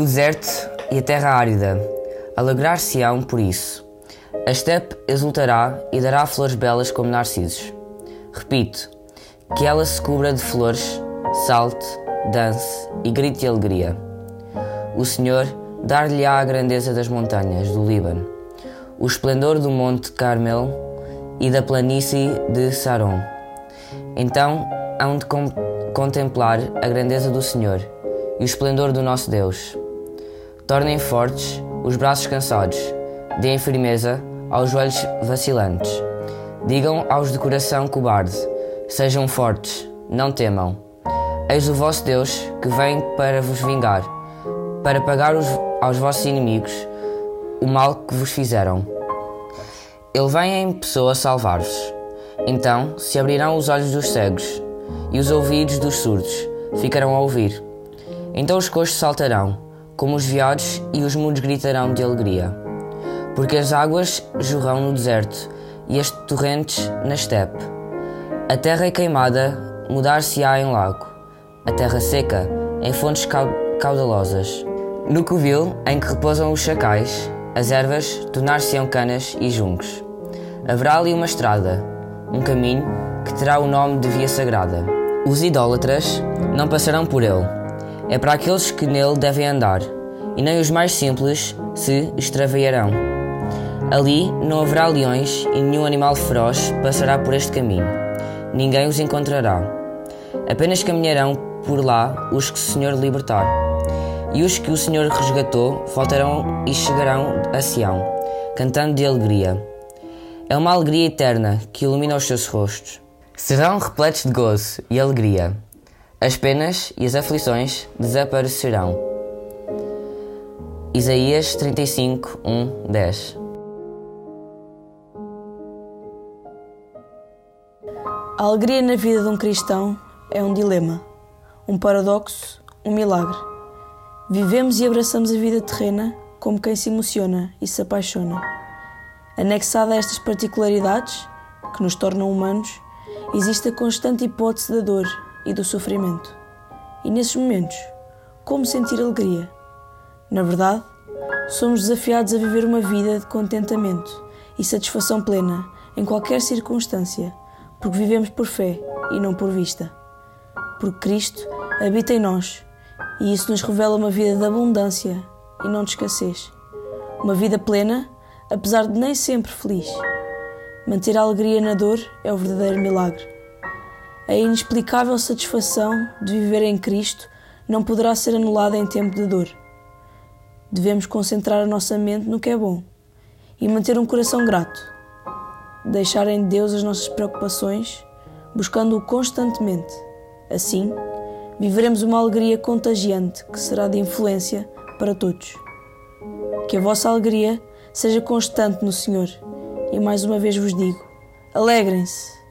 deserto e a terra árida alegrar-se-ão por isso. A estepe exultará e dará flores belas como narcisos. Repito, que ela se cubra de flores, salte, dance e grite de alegria. O Senhor dar-lhe-á a grandeza das montanhas do Líbano, o esplendor do monte Carmel e da planície de Saron. Então hão de contemplar a grandeza do Senhor e o esplendor do nosso Deus. Tornem fortes os braços cansados, deem firmeza aos joelhos vacilantes. Digam aos de coração cobarde: sejam fortes, não temam. Eis o vosso Deus que vem para vos vingar, para pagar os, aos vossos inimigos o mal que vos fizeram. Ele vem em pessoa salvar-vos. Então se abrirão os olhos dos cegos e os ouvidos dos surdos ficarão a ouvir. Então os coxos saltarão, como os veados, e os mudos gritarão de alegria. Porque as águas jorrão no deserto e as torrentes na estepe. A terra é queimada mudar-se-á em lago, a terra seca em fontes caudalosas. No covil em que repousam os chacais, as ervas tornar-se-ão canas e juncos. Haverá ali uma estrada, um caminho que terá o nome de Via Sagrada. Os idólatras não passarão por ele. É para aqueles que nele devem andar, e nem os mais simples se extraviarão. Ali não haverá leões e nenhum animal feroz passará por este caminho. Ninguém os encontrará. Apenas caminharão por lá os que o Senhor libertar. E os que o Senhor resgatou voltarão e chegarão a Sião, cantando de alegria é uma alegria eterna que ilumina os seus rostos. Serão repletos de gozo e alegria. As penas e as aflições desaparecerão. Isaías 35, 1, 10 A alegria na vida de um cristão é um dilema, um paradoxo, um milagre. Vivemos e abraçamos a vida terrena como quem se emociona e se apaixona. Anexada a estas particularidades, que nos tornam humanos, existe a constante hipótese da dor e do sofrimento. E nesses momentos, como sentir alegria? Na verdade, somos desafiados a viver uma vida de contentamento e satisfação plena em qualquer circunstância, porque vivemos por fé e não por vista. Porque Cristo habita em nós e isso nos revela uma vida de abundância e não de escassez. Uma vida plena apesar de nem sempre feliz. Manter a alegria na dor é o verdadeiro milagre. A inexplicável satisfação de viver em Cristo não poderá ser anulada em tempo de dor. Devemos concentrar a nossa mente no que é bom e manter um coração grato. Deixar em Deus as nossas preocupações, buscando-o constantemente. Assim, viveremos uma alegria contagiante que será de influência para todos. Que a vossa alegria seja constante no Senhor. E mais uma vez vos digo: alegrem-se.